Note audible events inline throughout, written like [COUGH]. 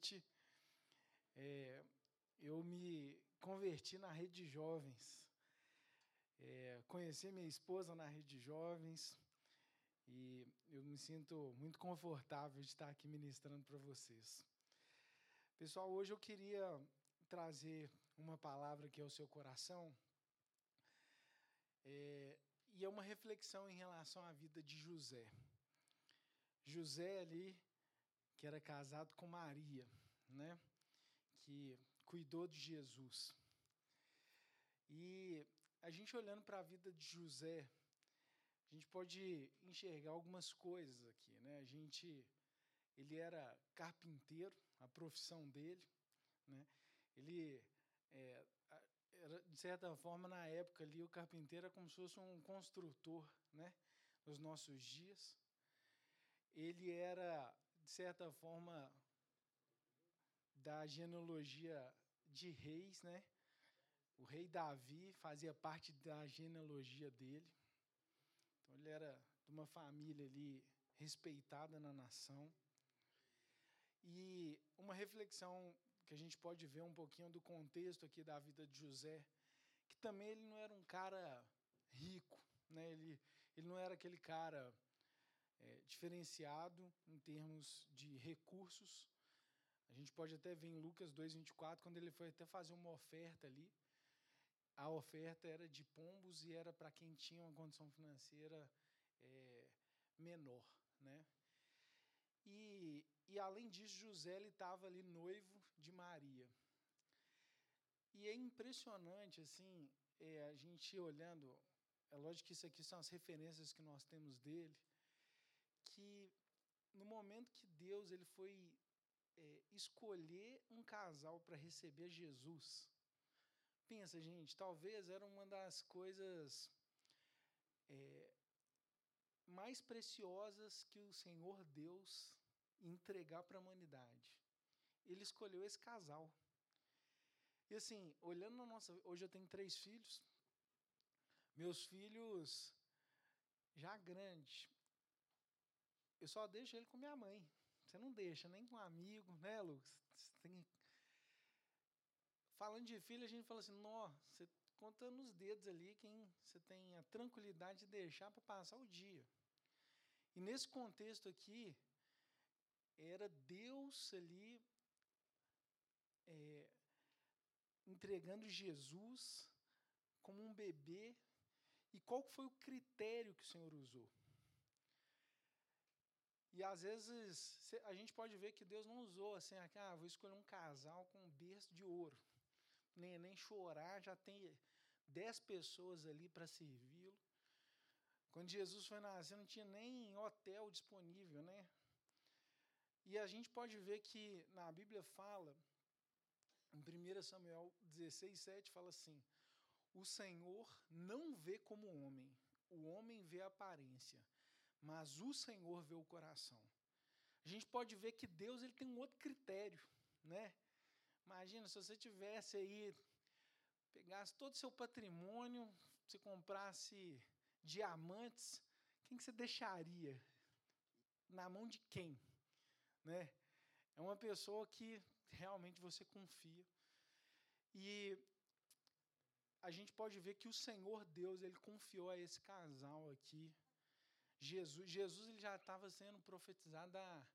noite. É, eu me converti na rede de jovens. É, conheci minha esposa na rede de jovens e eu me sinto muito confortável de estar aqui ministrando para vocês. Pessoal, hoje eu queria trazer uma palavra aqui ao seu coração. É, e é uma reflexão em relação à vida de José. José ali, que era casado com Maria, né? Que cuidou de Jesus. E a gente olhando para a vida de José, a gente pode enxergar algumas coisas aqui, né? A gente ele era carpinteiro, a profissão dele, né? Ele é, era, de certa forma na época ali o carpinteiro era como se fosse um construtor, né? Nos nossos dias, ele era de certa forma da genealogia de reis, né? O rei Davi fazia parte da genealogia dele. Então ele era de uma família ali respeitada na nação. E uma reflexão que a gente pode ver um pouquinho do contexto aqui da vida de José, que também ele não era um cara rico, né? Ele ele não era aquele cara é, diferenciado em termos de recursos. A gente pode até ver em Lucas 2:24 quando ele foi até fazer uma oferta ali, a oferta era de pombos e era para quem tinha uma condição financeira é, menor, né? E, e além disso, José estava ali noivo de Maria. E é impressionante, assim, é, a gente olhando, é lógico que isso aqui são as referências que nós temos dele, que no momento que Deus ele foi é, escolher um casal para receber Jesus, Pensa, gente, talvez era uma das coisas é, mais preciosas que o Senhor Deus entregar para a humanidade. Ele escolheu esse casal. E assim, olhando na nossa. Hoje eu tenho três filhos. Meus filhos, já grandes, eu só deixo ele com minha mãe. Você não deixa nem com um amigo, né, Lucas? Tem Falando de filho, a gente fala assim: nó, você conta nos dedos ali quem você tem a tranquilidade de deixar para passar o dia. E nesse contexto aqui, era Deus ali é, entregando Jesus como um bebê. E qual foi o critério que o Senhor usou? E às vezes a gente pode ver que Deus não usou assim, ah, vou escolher um casal com um berço de ouro nem, nem chorar, já tem dez pessoas ali para servi-lo. Quando Jesus foi nascer, não tinha nem hotel disponível, né? E a gente pode ver que na Bíblia fala, em 1 Samuel 16, 7, fala assim: O Senhor não vê como homem, o homem vê a aparência, mas o Senhor vê o coração. A gente pode ver que Deus ele tem um outro critério, né? Imagina se você tivesse aí, pegasse todo o seu patrimônio, se comprasse diamantes, quem que você deixaria? Na mão de quem? Né? É uma pessoa que realmente você confia. E a gente pode ver que o Senhor Deus, ele confiou a esse casal aqui. Jesus, Jesus ele já estava sendo profetizado há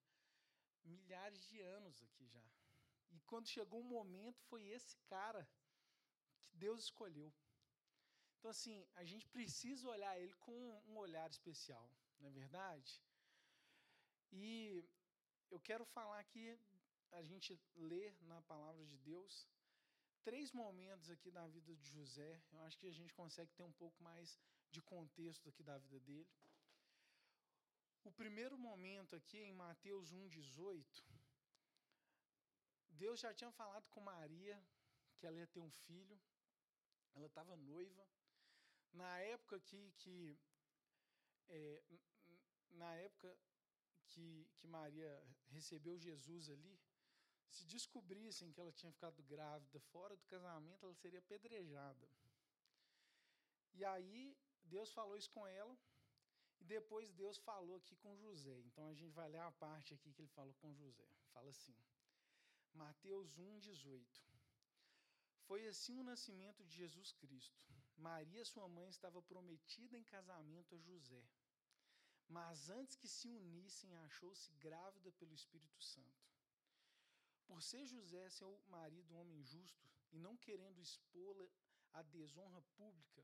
milhares de anos aqui já. E quando chegou o momento, foi esse cara que Deus escolheu. Então, assim, a gente precisa olhar ele com um olhar especial, não é verdade? E eu quero falar aqui, a gente lê na palavra de Deus, três momentos aqui da vida de José. Eu acho que a gente consegue ter um pouco mais de contexto aqui da vida dele. O primeiro momento aqui em Mateus 1,18, Deus já tinha falado com Maria que ela ia ter um filho, ela estava noiva. Na época que, que é, na época que, que Maria recebeu Jesus ali, se descobrissem que ela tinha ficado grávida fora do casamento, ela seria apedrejada. E aí Deus falou isso com ela, e depois Deus falou aqui com José. Então a gente vai ler a parte aqui que ele falou com José. Fala assim: Mateus 1,18. Foi assim o nascimento de Jesus Cristo. Maria, sua mãe, estava prometida em casamento a José. Mas antes que se unissem, achou-se grávida pelo Espírito Santo. Por ser José seu marido um homem justo e não querendo expô-la à desonra pública,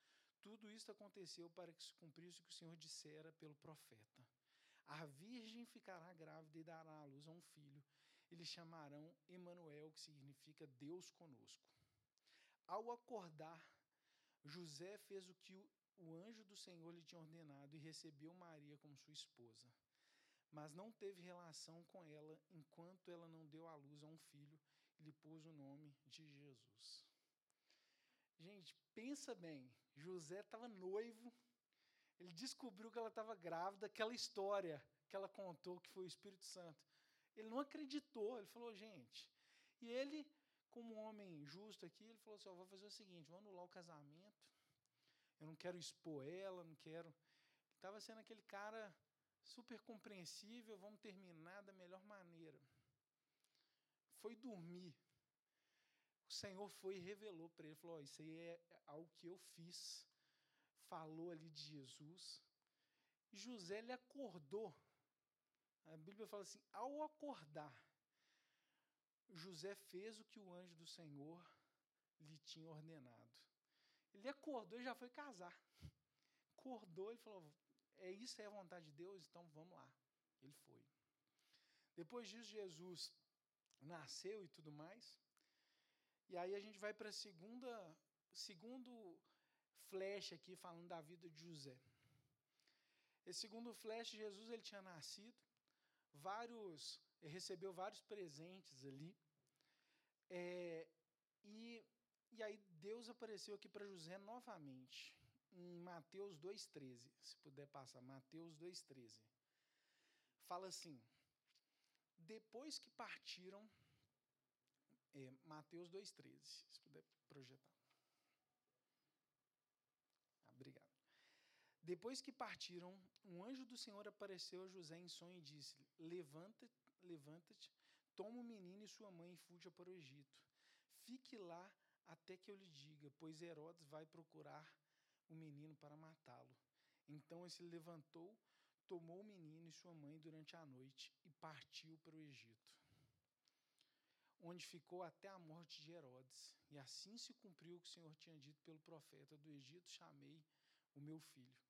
Tudo isso aconteceu para que se cumprisse o que o Senhor dissera pelo profeta. A virgem ficará grávida e dará à luz a um filho. Eles chamarão Emanuel, que significa Deus conosco. Ao acordar, José fez o que o anjo do Senhor lhe tinha ordenado e recebeu Maria como sua esposa. Mas não teve relação com ela enquanto ela não deu à luz a um filho e lhe pôs o nome de Jesus. Gente, pensa bem, José estava noivo, ele descobriu que ela estava grávida, aquela história que ela contou, que foi o Espírito Santo. Ele não acreditou, ele falou, gente. E ele, como homem justo aqui, ele falou assim: oh, vou fazer o seguinte, vou anular o casamento, eu não quero expor ela, não quero. Estava sendo aquele cara super compreensível, vamos terminar da melhor maneira. Foi dormir. O Senhor foi e revelou para ele, falou: oh, Isso aí é algo que eu fiz. Falou ali de Jesus. José ele acordou. A Bíblia fala assim: ao acordar, José fez o que o anjo do Senhor lhe tinha ordenado. Ele acordou e já foi casar. Acordou e falou: É isso, é a vontade de Deus, então vamos lá. Ele foi. Depois disso, Jesus nasceu e tudo mais. E aí a gente vai para a segunda, segundo flash aqui falando da vida de José. Esse segundo flash, Jesus ele tinha nascido, vários, recebeu vários presentes ali. É, e, e aí Deus apareceu aqui para José novamente, em Mateus 2,13. Se puder passar, Mateus 2,13. Fala assim: Depois que partiram, é, Mateus 2,13, se puder projetar. Ah, obrigado. Depois que partiram, um anjo do Senhor apareceu a José em sonho e disse: Levanta-te, levanta-te, toma o menino e sua mãe e fuja para o Egito. Fique lá até que eu lhe diga, pois Herodes vai procurar o menino para matá-lo. Então ele se levantou, tomou o menino e sua mãe durante a noite e partiu para o Egito, onde ficou até a morte de Herodes. E assim se cumpriu o que o Senhor tinha dito pelo profeta: Do Egito chamei o meu filho.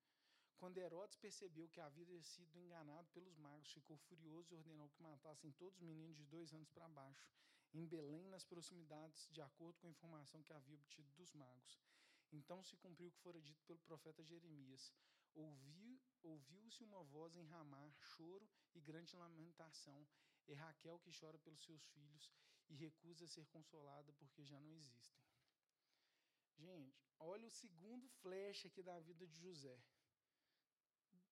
Quando Herodes percebeu que havia sido enganado pelos magos, ficou furioso e ordenou que matassem todos os meninos de dois anos para baixo, em Belém, nas proximidades, de acordo com a informação que havia obtido dos magos. Então se cumpriu o que fora dito pelo profeta Jeremias. Ouviu, ouviu-se uma voz em Ramá, choro e grande lamentação. É Raquel que chora pelos seus filhos e recusa ser consolada porque já não existem. Gente, olha o segundo flash aqui da vida de José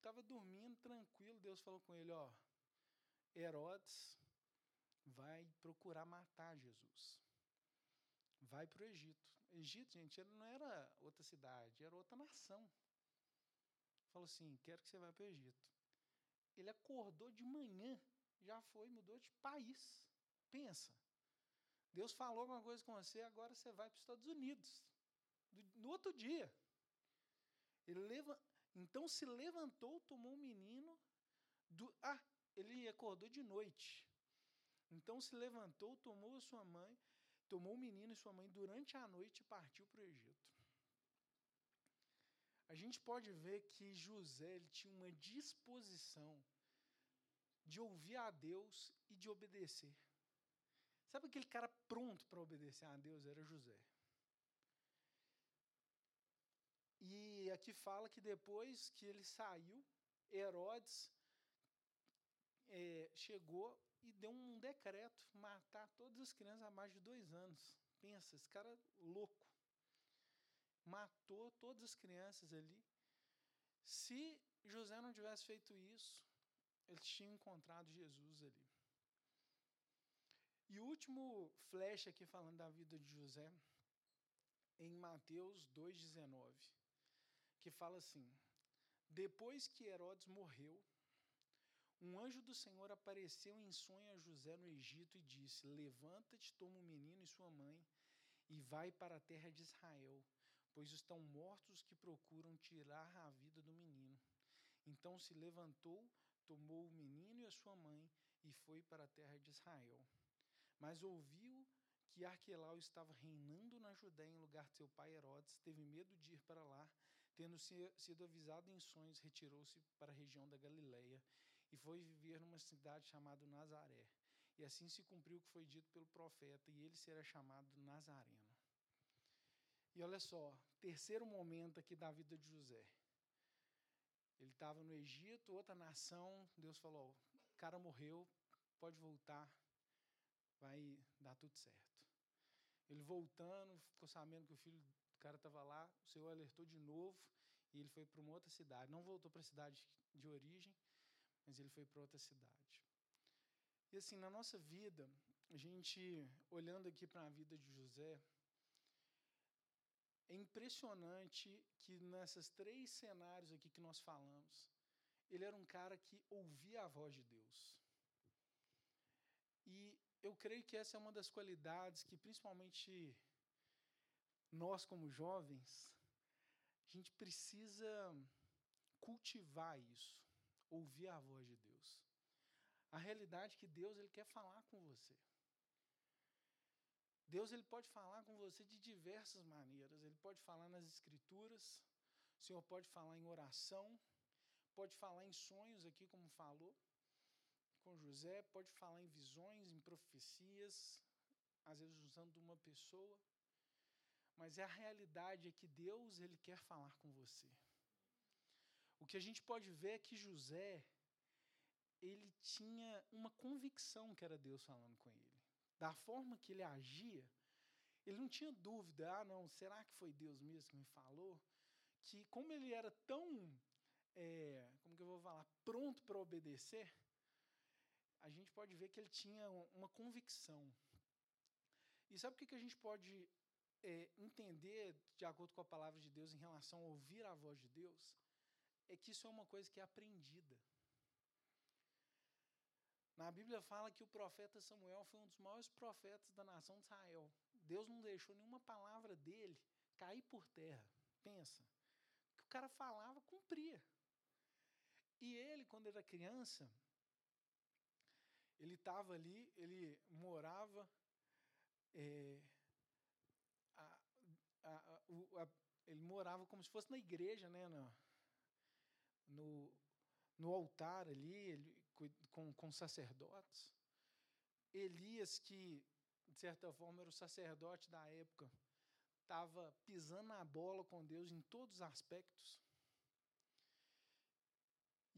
estava dormindo tranquilo, Deus falou com ele, ó, Herodes vai procurar matar Jesus. Vai para o Egito. Egito, gente, não era outra cidade, era outra nação. Falou assim: quero que você vá para o Egito. Ele acordou de manhã, já foi, mudou de país. Pensa. Deus falou alguma coisa com você, agora você vai para os Estados Unidos. No outro dia. Ele leva, então se levantou, tomou o menino. Do, ah, ele acordou de noite. Então se levantou, tomou a sua mãe, tomou o menino e sua mãe durante a noite e partiu para o Egito. A gente pode ver que José ele tinha uma disposição de ouvir a Deus e de obedecer. Sabe aquele cara pronto para obedecer a Deus? Era José. E aqui fala que depois que ele saiu, Herodes é, chegou e deu um decreto matar todas as crianças abaixo de dois anos. Pensa, esse cara louco. Matou todas as crianças ali. Se José não tivesse feito isso, eles tinham encontrado Jesus ali. E o último flash aqui falando da vida de José, em Mateus 2,19, que fala assim: Depois que Herodes morreu, um anjo do Senhor apareceu em sonho a José no Egito e disse: Levanta-te, toma o menino e sua mãe e vai para a terra de Israel, pois estão mortos os que procuram tirar a vida do menino. Então se levantou, tomou o menino e a sua mãe e foi para a terra de Israel. Mas ouviu que Arquelau estava reinando na Judéia em lugar de seu pai Herodes, teve medo de ir para lá, tendo sido avisado em sonhos, retirou-se para a região da Galileia e foi viver numa cidade chamada Nazaré. E assim se cumpriu o que foi dito pelo profeta, e ele será chamado Nazareno. E olha só, terceiro momento aqui da vida de José. Ele estava no Egito, outra nação, Deus falou: o cara morreu, pode voltar, vai dar tudo certo. Ele voltando, ficou sabendo que o filho do cara estava lá, o Senhor alertou de novo e ele foi para uma outra cidade. Não voltou para a cidade de origem, mas ele foi para outra cidade. E assim, na nossa vida, a gente, olhando aqui para a vida de José, é impressionante que nessas três cenários aqui que nós falamos, ele era um cara que ouvia a voz de Deus. E eu creio que essa é uma das qualidades que, principalmente nós, como jovens, a gente precisa cultivar isso ouvir a voz de Deus. A realidade é que Deus ele quer falar com você. Deus ele pode falar com você de diversas maneiras. Ele pode falar nas escrituras, o Senhor pode falar em oração, pode falar em sonhos aqui como falou com José, pode falar em visões, em profecias, às vezes usando uma pessoa. Mas é a realidade é que Deus ele quer falar com você. O que a gente pode ver é que José, ele tinha uma convicção que era Deus falando com ele. Da forma que ele agia, ele não tinha dúvida, ah, não, será que foi Deus mesmo que me falou? Que como ele era tão, é, como que eu vou falar, pronto para obedecer, a gente pode ver que ele tinha uma convicção. E sabe o que, que a gente pode é, entender, de acordo com a palavra de Deus, em relação a ouvir a voz de Deus? é que isso é uma coisa que é aprendida. Na Bíblia fala que o profeta Samuel foi um dos maiores profetas da nação de Israel. Deus não deixou nenhuma palavra dele cair por terra. Pensa. O que o cara falava, cumpria. E ele, quando era criança, ele estava ali, ele morava. É, a, a, a, ele morava como se fosse na igreja, né? Na, no, no altar ali, ele, com, com sacerdotes. Elias, que de certa forma era o sacerdote da época, estava pisando na bola com Deus em todos os aspectos.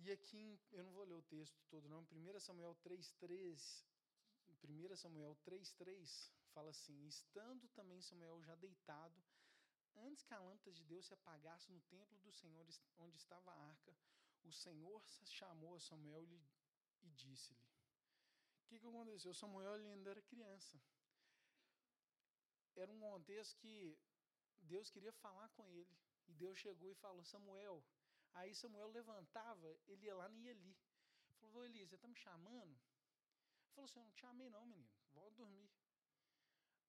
E aqui, eu não vou ler o texto todo, não, 1 Samuel 3,3, 1 Samuel 3,3 fala assim: Estando também Samuel já deitado, antes que a lâmpada de Deus se apagasse no templo do Senhor, onde estava a arca, o Senhor chamou a Samuel e disse-lhe: O que, que aconteceu? Samuel ainda era criança. Era um contexto que Deus queria falar com ele. E Deus chegou e falou: Samuel. Aí Samuel levantava, ele ia lá e ia ali. Falou: Eli, você está me chamando? Ele falou assim: Eu não te chamei, não, menino. Volta a dormir.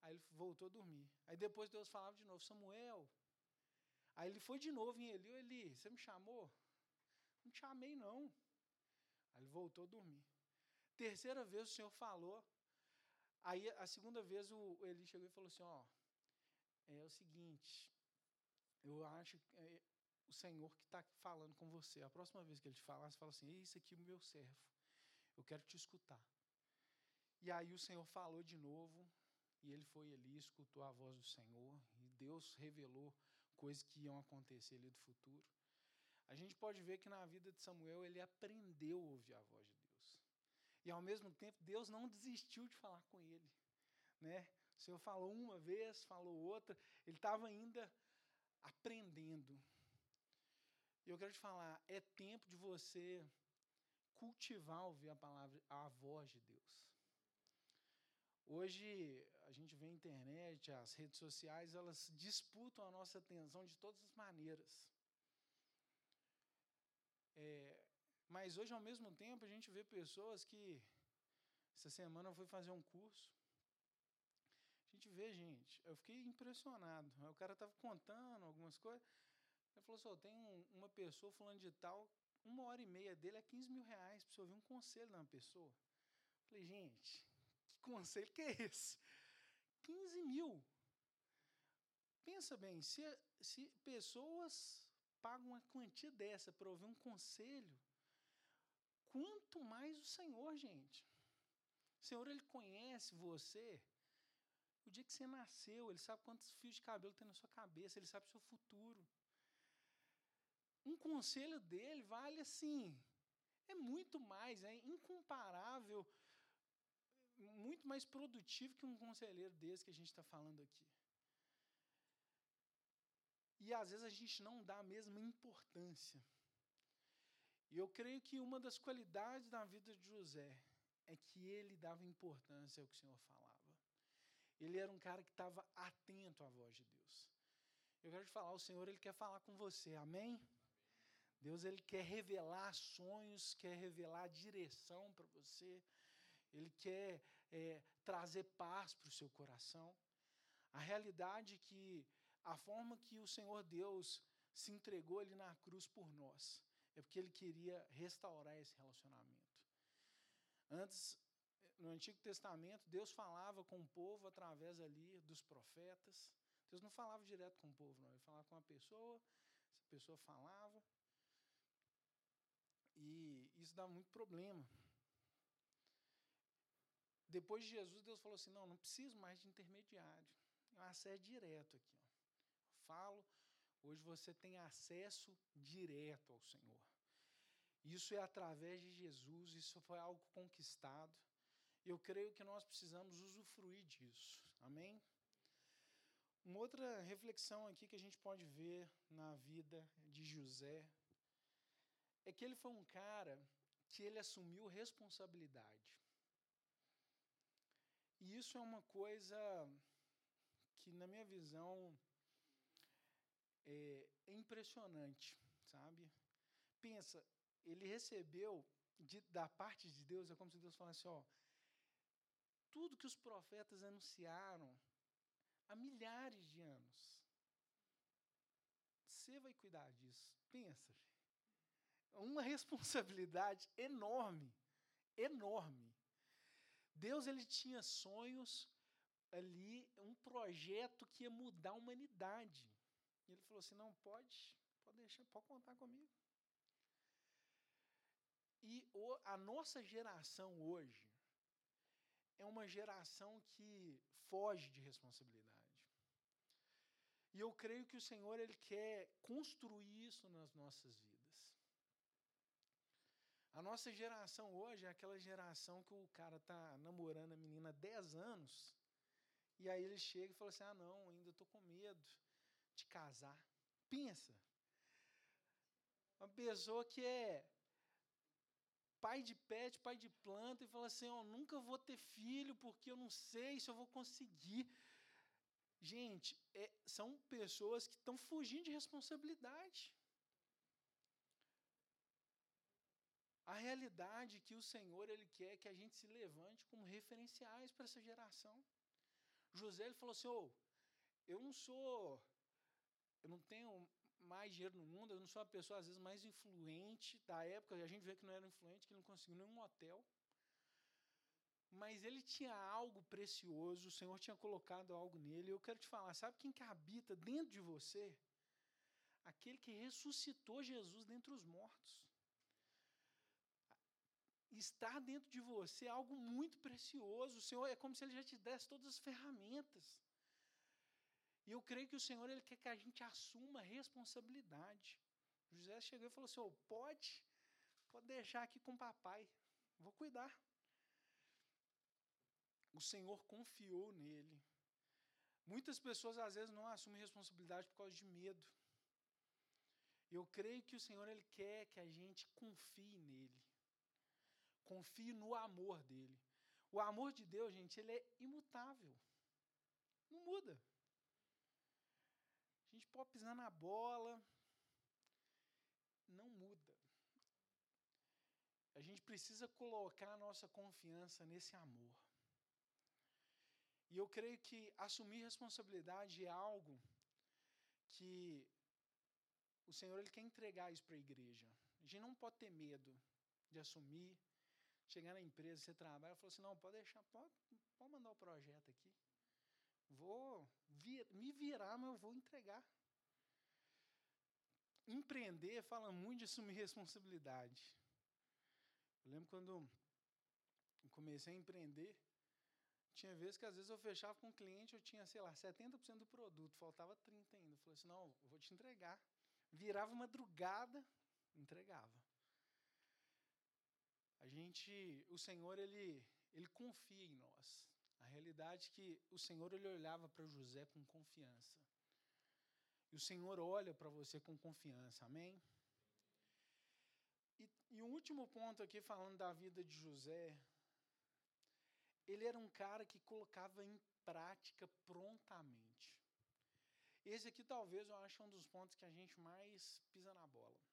Aí ele voltou a dormir. Aí depois Deus falava de novo: Samuel. Aí ele foi de novo em Eli: Eli, você me chamou? Não te chamei, não. Aí ele voltou a dormir. Terceira vez o Senhor falou. Aí a segunda vez o Eli chegou e falou assim: Ó, é o seguinte, eu acho é o Senhor que está falando com você. A próxima vez que ele te falar, você fala assim: Isso aqui é o meu servo. Eu quero te escutar. E aí o Senhor falou de novo, e ele foi ali, escutou a voz do Senhor, e Deus revelou coisas que iam acontecer ali do futuro. A gente pode ver que na vida de Samuel ele aprendeu a ouvir a voz de Deus. E ao mesmo tempo, Deus não desistiu de falar com ele, né? O Senhor falou uma vez, falou outra, ele estava ainda aprendendo. E eu quero te falar, é tempo de você cultivar ouvir a palavra, a voz de Deus. Hoje a gente vê a internet, as redes sociais, elas disputam a nossa atenção de todas as maneiras. É, mas hoje, ao mesmo tempo, a gente vê pessoas que. Essa semana eu fui fazer um curso. A gente vê, gente. Eu fiquei impressionado. O cara estava contando algumas coisas. Ele falou assim: oh, tem um, uma pessoa falando de tal, uma hora e meia dele é 15 mil reais para você ouvir um conselho de uma pessoa. Eu falei, gente, que conselho que é esse? 15 mil. Pensa bem, se, se pessoas pagam uma quantia dessa para ouvir um conselho, quanto mais o Senhor, gente. O Senhor, Ele conhece você. O dia que você nasceu, Ele sabe quantos fios de cabelo tem na sua cabeça, Ele sabe o seu futuro. Um conselho dele vale assim, é muito mais, é incomparável, muito mais produtivo que um conselheiro desse que a gente está falando aqui. E às vezes a gente não dá a mesma importância. E eu creio que uma das qualidades da vida de José é que ele dava importância ao que o Senhor falava. Ele era um cara que estava atento à voz de Deus. Eu quero te falar, o Senhor ele quer falar com você, amém? Deus ele quer revelar sonhos, quer revelar direção para você, ele quer é, trazer paz para o seu coração. A realidade é que a forma que o Senhor Deus se entregou ali na cruz por nós é porque ele queria restaurar esse relacionamento. Antes, no Antigo Testamento, Deus falava com o povo através ali dos profetas. Deus não falava direto com o povo, não. Ele falava com uma pessoa, essa pessoa falava. E isso dá muito problema. Depois de Jesus, Deus falou assim: não, não preciso mais de intermediário. É acesso direto aqui. Ó. Falo, hoje você tem acesso direto ao Senhor. Isso é através de Jesus, isso foi algo conquistado. Eu creio que nós precisamos usufruir disso. Amém? Uma outra reflexão aqui que a gente pode ver na vida de José é que ele foi um cara que ele assumiu responsabilidade. E isso é uma coisa que, na minha visão, é, impressionante, sabe? Pensa, ele recebeu de, da parte de Deus, é como se Deus falasse, ó, tudo que os profetas anunciaram há milhares de anos. Você vai cuidar disso. Pensa, uma [LAUGHS] responsabilidade enorme, enorme. Deus ele tinha sonhos ali, um projeto que ia mudar a humanidade. E ele falou assim: "Não pode, pode deixar, pode contar comigo". E o, a nossa geração hoje é uma geração que foge de responsabilidade. E eu creio que o Senhor ele quer construir isso nas nossas vidas. A nossa geração hoje é aquela geração que o cara tá namorando a menina há 10 anos, e aí ele chega e fala assim: ah, não, ainda estou com medo de casar. Pensa. Uma pessoa que é pai de pet, pai de planta, e fala assim: ó, oh, nunca vou ter filho porque eu não sei se eu vou conseguir. Gente, é, são pessoas que estão fugindo de responsabilidade. A realidade que o Senhor ele quer que a gente se levante como referenciais para essa geração. José ele falou assim: oh, eu não sou, eu não tenho mais dinheiro no mundo, eu não sou a pessoa às vezes mais influente da época, a gente vê que não era influente, que não conseguiu nenhum hotel. Mas ele tinha algo precioso, o Senhor tinha colocado algo nele. Eu quero te falar, sabe quem que habita dentro de você? Aquele que ressuscitou Jesus dentre os mortos estar dentro de você algo muito precioso. O Senhor é como se Ele já te desse todas as ferramentas. E eu creio que o Senhor ele quer que a gente assuma a responsabilidade. José chegou e falou assim: oh, pode, pode deixar aqui com o papai, vou cuidar. o Senhor confiou nele. Muitas pessoas às vezes não assumem responsabilidade por causa de medo. Eu creio que o Senhor ele quer que a gente confie nele. Confie no amor dele. O amor de Deus, gente, ele é imutável. Não muda. A gente pode pisar na bola, não muda. A gente precisa colocar a nossa confiança nesse amor. E eu creio que assumir responsabilidade é algo que o Senhor ele quer entregar isso para a igreja. A gente não pode ter medo de assumir, chegar na empresa, você trabalha falar assim, não, pode deixar, pode, pode mandar o projeto aqui. Vou vir, me virar, mas eu vou entregar. Empreender fala muito de assumir responsabilidade. Eu lembro quando comecei a empreender, tinha vezes que às vezes eu fechava com um cliente, eu tinha, sei lá, 70% do produto, faltava 30 ainda. Eu falei assim, não, eu vou te entregar. Virava madrugada, entregava. A gente, o Senhor, ele, ele confia em nós. A realidade é que o Senhor, ele olhava para José com confiança. E o Senhor olha para você com confiança, amém? E, e um último ponto aqui, falando da vida de José, ele era um cara que colocava em prática prontamente. Esse aqui talvez eu acho um dos pontos que a gente mais pisa na bola.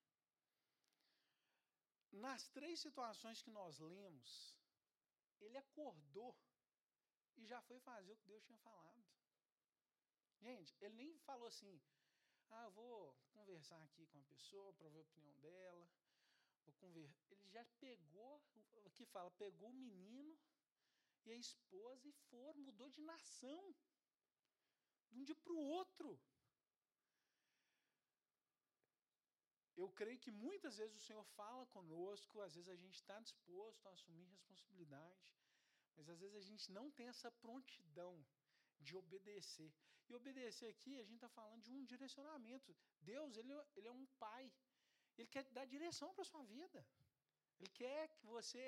Nas três situações que nós lemos, ele acordou e já foi fazer o que Deus tinha falado. Gente, ele nem falou assim: ah, eu vou conversar aqui com a pessoa para ver a opinião dela. Vou conver... Ele já pegou, aqui fala, pegou o menino e a esposa e foram, mudou de nação. De um dia para o outro. Eu creio que muitas vezes o Senhor fala conosco, às vezes a gente está disposto a assumir responsabilidade, mas às vezes a gente não tem essa prontidão de obedecer. E obedecer aqui, a gente está falando de um direcionamento. Deus, ele, ele é um pai. Ele quer dar direção para a sua vida. Ele quer que você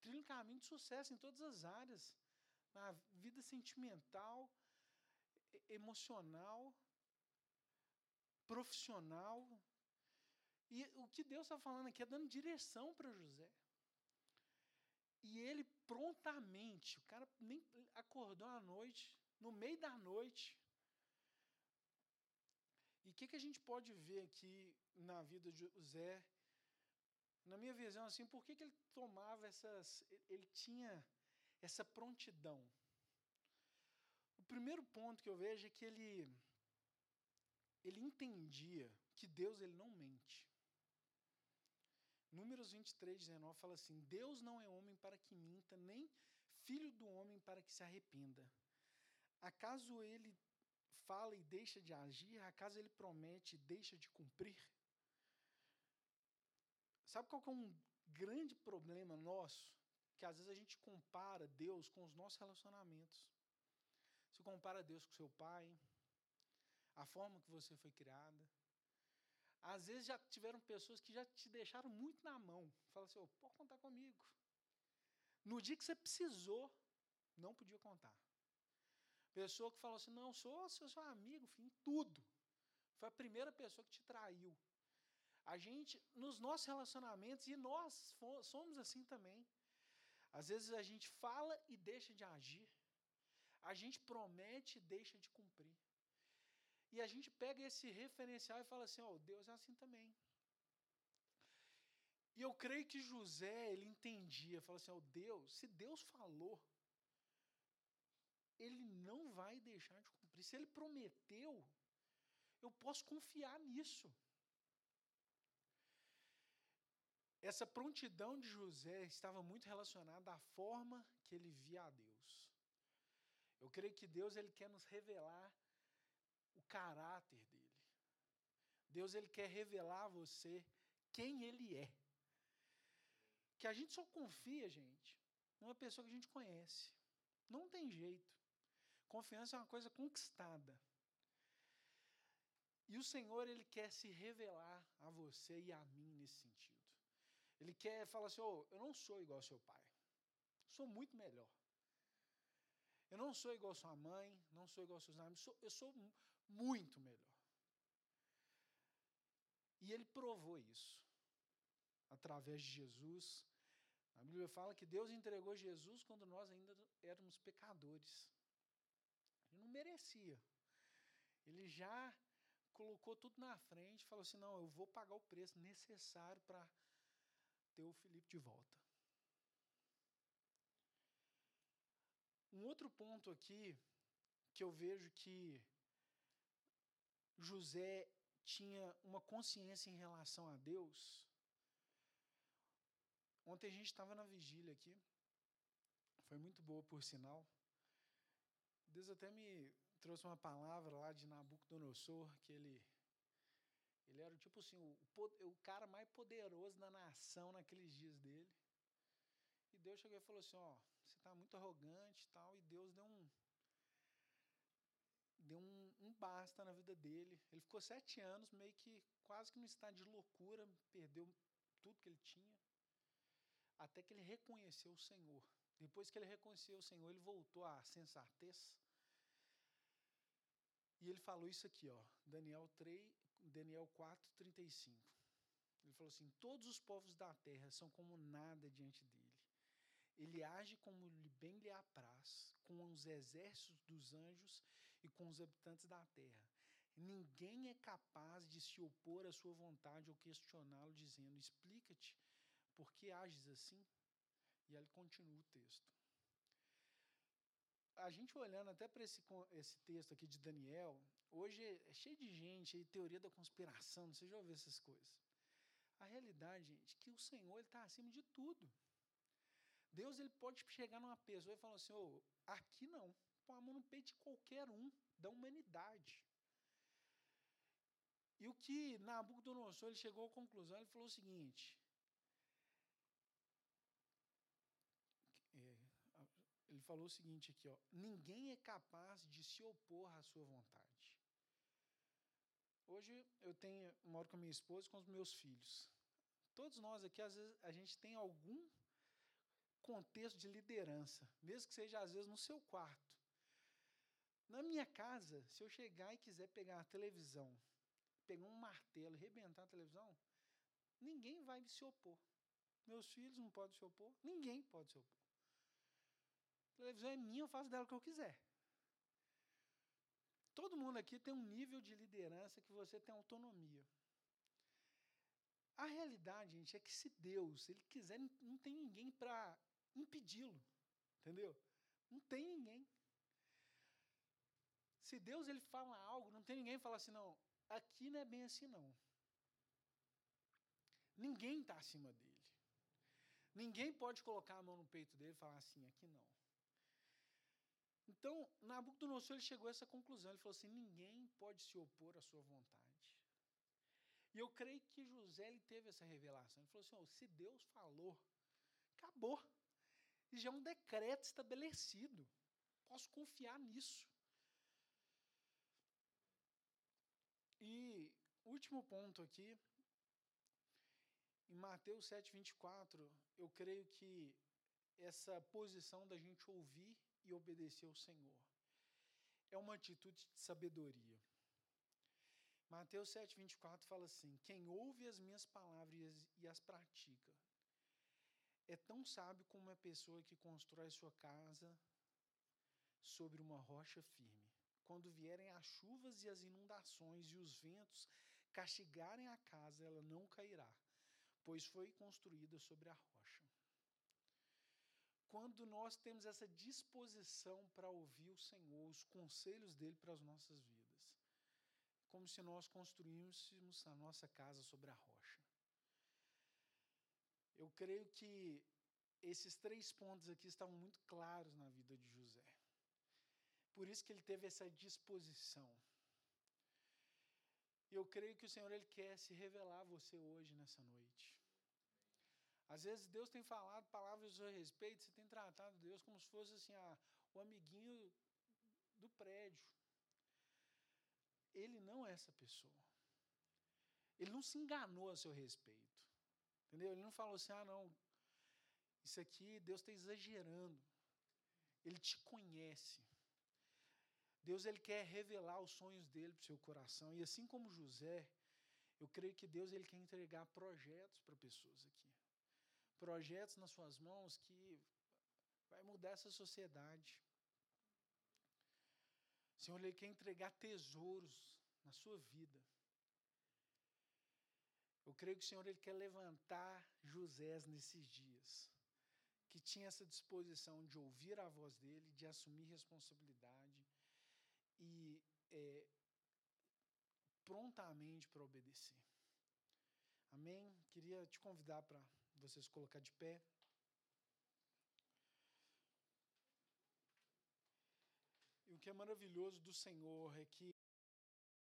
trilhe um caminho de sucesso em todas as áreas. Na vida sentimental, emocional, profissional. E o que Deus está falando aqui é dando direção para José. E ele prontamente, o cara nem acordou à noite, no meio da noite. E o que, que a gente pode ver aqui na vida de José? Na minha visão, assim, por que, que ele tomava essas. Ele tinha essa prontidão? O primeiro ponto que eu vejo é que ele, ele entendia que Deus ele não mente. Números 23, 19 fala assim: Deus não é homem para que minta, nem filho do homem para que se arrependa. Acaso ele fala e deixa de agir? Acaso ele promete e deixa de cumprir? Sabe qual é um grande problema nosso? Que às vezes a gente compara Deus com os nossos relacionamentos. Você compara Deus com seu pai, a forma que você foi criada. Às vezes já tiveram pessoas que já te deixaram muito na mão. Fala assim, oh, pode contar comigo. No dia que você precisou, não podia contar. Pessoa que falou assim: não, sou seu, seu amigo, enfim, tudo. Foi a primeira pessoa que te traiu. A gente, nos nossos relacionamentos, e nós somos assim também. Às vezes a gente fala e deixa de agir. A gente promete e deixa de cumprir. E a gente pega esse referencial e fala assim: ó, oh, Deus é assim também. E eu creio que José, ele entendia, fala assim: ó, oh, Deus, se Deus falou, ele não vai deixar de cumprir. Se ele prometeu, eu posso confiar nisso. Essa prontidão de José estava muito relacionada à forma que ele via a Deus. Eu creio que Deus ele quer nos revelar o caráter dele. Deus ele quer revelar a você quem ele é. Que a gente só confia, gente, numa pessoa que a gente conhece. Não tem jeito. Confiança é uma coisa conquistada. E o Senhor, Ele quer se revelar a você e a mim nesse sentido. Ele quer falar assim: oh, eu não sou igual ao seu pai. Sou muito melhor. Eu não sou igual sua mãe, não sou igual seus amigos, eu sou muito melhor. E ele provou isso através de Jesus. A Bíblia fala que Deus entregou Jesus quando nós ainda éramos pecadores. Ele não merecia. Ele já colocou tudo na frente, falou assim: não, eu vou pagar o preço necessário para ter o Felipe de volta. Um outro ponto aqui que eu vejo que José tinha uma consciência em relação a Deus. Ontem a gente estava na vigília aqui, foi muito boa por sinal. Deus até me trouxe uma palavra lá de Nabucodonosor, que ele ele era tipo assim, o, o cara mais poderoso da nação naqueles dias dele. E Deus chegou e falou assim, ó, você está muito arrogante e tal, e Deus deu um basta na vida dele. Ele ficou sete anos meio que quase que no estado de loucura, perdeu tudo que ele tinha, até que ele reconheceu o Senhor. Depois que ele reconheceu o Senhor, ele voltou à sensatez e ele falou isso aqui, ó, Daniel 3, Daniel 4, 35. Ele falou assim: Todos os povos da terra são como nada diante dele. Ele age como bem lhe apraz, com os exércitos dos anjos e com os habitantes da terra. Ninguém é capaz de se opor à sua vontade ou questioná-lo, dizendo: Explica-te, por que ages assim? E ele continua o texto a gente olhando até para esse, esse texto aqui de Daniel, hoje é cheio de gente aí, teoria da conspiração, você já ouviu essas coisas. A realidade, gente, é que o Senhor está acima de tudo. Deus ele pode chegar numa pessoa e falar assim: oh, aqui não, põe a mão no peito de qualquer um da humanidade. E o que Nabucodonosor ele chegou à conclusão, ele falou o seguinte: ele falou o seguinte aqui, ó: ninguém é capaz de se opor à sua vontade. Hoje eu tenho moro com a minha esposa e com os meus filhos. Todos nós aqui às vezes a gente tem algum contexto de liderança, mesmo que seja às vezes no seu quarto. Na minha casa, se eu chegar e quiser pegar a televisão, pegar um martelo e rebentar a televisão, ninguém vai se opor. Meus filhos não podem se opor, ninguém pode se opor televisão é minha, eu faço dela o que eu quiser. Todo mundo aqui tem um nível de liderança que você tem autonomia. A realidade, gente, é que se Deus, ele quiser, não tem ninguém para impedi-lo. Entendeu? Não tem ninguém. Se Deus ele fala algo, não tem ninguém que fala assim, não, aqui não é bem assim não. Ninguém está acima dele. Ninguém pode colocar a mão no peito dele e falar assim, aqui não. Então, Nabucodonosor ele chegou a essa conclusão. Ele falou assim: ninguém pode se opor à sua vontade. E eu creio que José ele teve essa revelação. Ele falou assim: oh, se Deus falou, acabou. E já é um decreto estabelecido. Posso confiar nisso. E último ponto aqui, em Mateus 7, 24, eu creio que essa posição da gente ouvir e obedecer ao Senhor. É uma atitude de sabedoria. Mateus 7,24 fala assim: Quem ouve as minhas palavras e as pratica é tão sábio como uma pessoa que constrói sua casa sobre uma rocha firme. Quando vierem as chuvas e as inundações e os ventos castigarem a casa, ela não cairá, pois foi construída sobre a rocha quando nós temos essa disposição para ouvir o Senhor, os conselhos dele para as nossas vidas. Como se nós construíssemos a nossa casa sobre a rocha. Eu creio que esses três pontos aqui estavam muito claros na vida de José. Por isso que ele teve essa disposição. Eu creio que o Senhor ele quer se revelar a você hoje nessa noite. Às vezes Deus tem falado palavras a respeito, você tem tratado Deus como se fosse assim, ah, o amiguinho do prédio. Ele não é essa pessoa. Ele não se enganou a seu respeito. Entendeu? Ele não falou assim, ah, não, isso aqui Deus está exagerando. Ele te conhece. Deus ele quer revelar os sonhos dele para o seu coração. E assim como José, eu creio que Deus ele quer entregar projetos para pessoas aqui. Projetos nas suas mãos que vai mudar essa sociedade. Senhor, ele quer entregar tesouros na sua vida. Eu creio que o Senhor ele quer levantar José nesses dias, que tinha essa disposição de ouvir a voz dele, de assumir responsabilidade e é, prontamente para obedecer. Amém? Queria te convidar para vocês colocar de pé. E o que é maravilhoso do Senhor é que